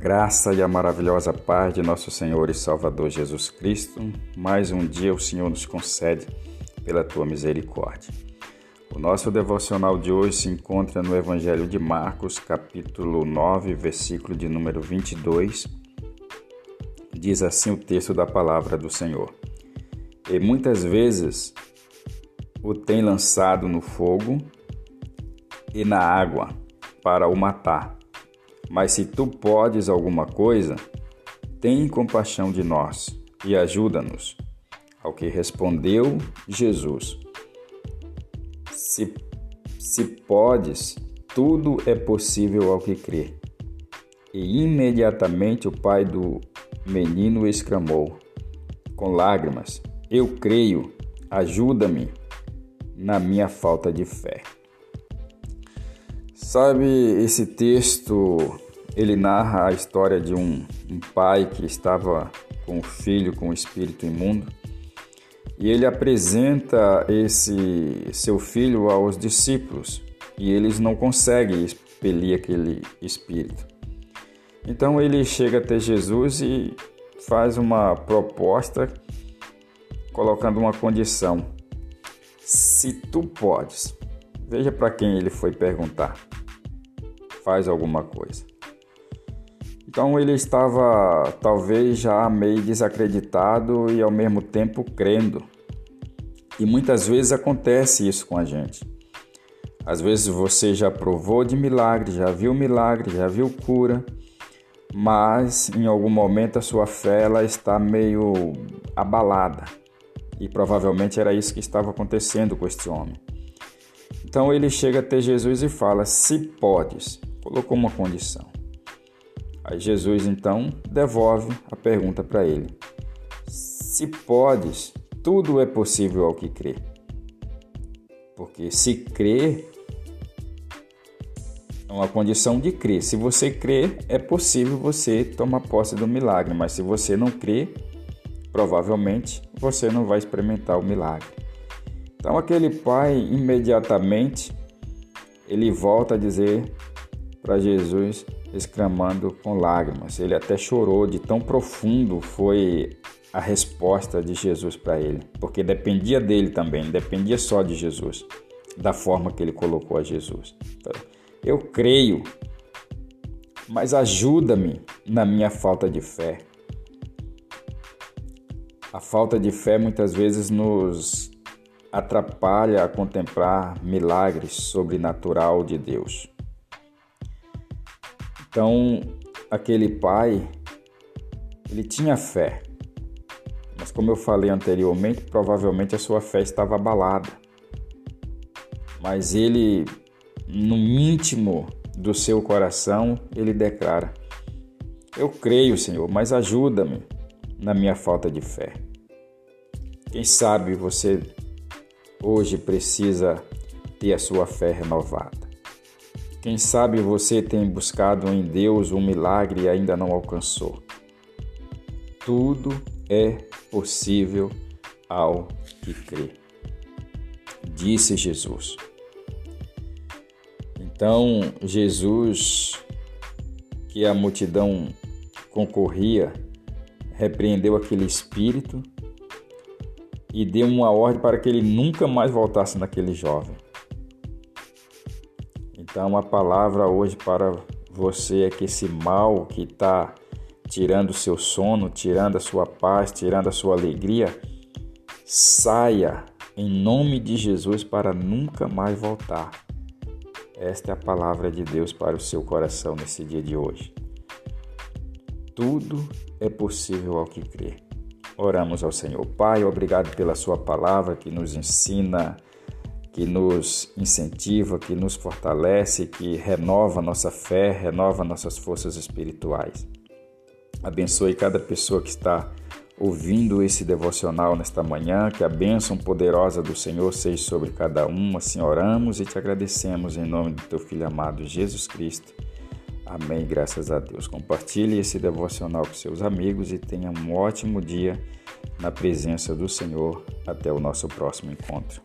graça e a maravilhosa paz de nosso Senhor e Salvador Jesus Cristo, mais um dia o Senhor nos concede pela tua misericórdia. O nosso devocional de hoje se encontra no Evangelho de Marcos, capítulo 9, versículo de número 22. Diz assim o texto da palavra do Senhor: E muitas vezes o tem lançado no fogo e na água para o matar mas se tu podes alguma coisa, tem compaixão de nós e ajuda-nos. Ao que respondeu Jesus: Se, se podes, tudo é possível ao que crê. E imediatamente o pai do menino exclamou, com lágrimas: Eu creio, ajuda-me na minha falta de fé. Sabe, esse texto ele narra a história de um, um pai que estava com o filho com o espírito imundo e ele apresenta esse seu filho aos discípulos e eles não conseguem expelir aquele espírito. Então ele chega até Jesus e faz uma proposta colocando uma condição: se tu podes. Veja para quem ele foi perguntar faz alguma coisa. Então ele estava talvez já meio desacreditado e ao mesmo tempo crendo. E muitas vezes acontece isso com a gente. Às vezes você já provou de milagre, já viu milagre, já viu cura, mas em algum momento a sua fé ela está meio abalada. E provavelmente era isso que estava acontecendo com este homem. Então ele chega até Jesus e fala: Se podes, colocou uma condição. Aí Jesus então devolve a pergunta para ele: Se podes, tudo é possível ao que crê. Porque se crer é uma condição de crer. Se você crer, é possível você tomar posse do milagre, mas se você não crer, provavelmente você não vai experimentar o milagre. Então aquele pai imediatamente ele volta a dizer para Jesus, exclamando com lágrimas. Ele até chorou de tão profundo foi a resposta de Jesus para ele, porque dependia dele também, dependia só de Jesus, da forma que ele colocou a Jesus. Então, eu creio, mas ajuda-me na minha falta de fé. A falta de fé muitas vezes nos atrapalha a contemplar milagres sobrenatural de Deus. Então, aquele pai, ele tinha fé, mas como eu falei anteriormente, provavelmente a sua fé estava abalada. Mas ele, no íntimo do seu coração, ele declara: Eu creio, Senhor, mas ajuda-me na minha falta de fé. Quem sabe você hoje precisa ter a sua fé renovada. Quem sabe você tem buscado em Deus um milagre e ainda não alcançou. Tudo é possível ao que crê, disse Jesus. Então, Jesus, que a multidão concorria, repreendeu aquele espírito e deu uma ordem para que ele nunca mais voltasse naquele jovem. Então, a palavra hoje para você é que esse mal que está tirando o seu sono, tirando a sua paz, tirando a sua alegria, saia em nome de Jesus para nunca mais voltar. Esta é a palavra de Deus para o seu coração nesse dia de hoje. Tudo é possível ao que crê. Oramos ao Senhor. Pai, obrigado pela Sua palavra que nos ensina que nos incentiva, que nos fortalece, que renova nossa fé, renova nossas forças espirituais. Abençoe cada pessoa que está ouvindo esse devocional nesta manhã, que a bênção poderosa do Senhor seja sobre cada um. Assim oramos e te agradecemos em nome do teu Filho amado Jesus Cristo. Amém. Graças a Deus. Compartilhe esse devocional com seus amigos e tenha um ótimo dia na presença do Senhor. Até o nosso próximo encontro.